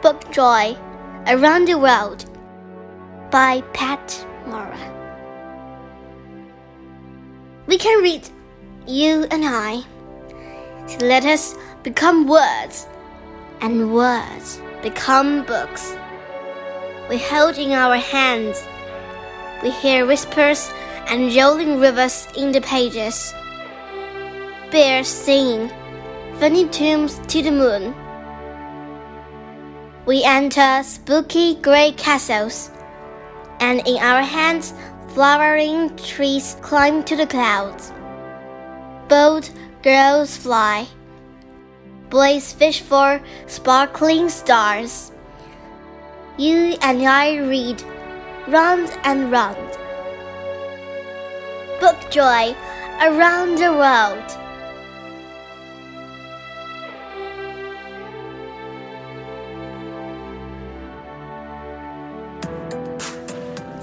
Bookjoy Around the World by Pat Mora. We can read, you and I. So let us become words, and words become books. We hold in our hands. We hear whispers and rolling rivers in the pages. Bears singing, funny tunes to the moon. We enter spooky gray castles, and in our hands, flowering trees climb to the clouds. Bold girls fly. Boys fish for sparkling stars. You and I read, round and round. Book joy around the world.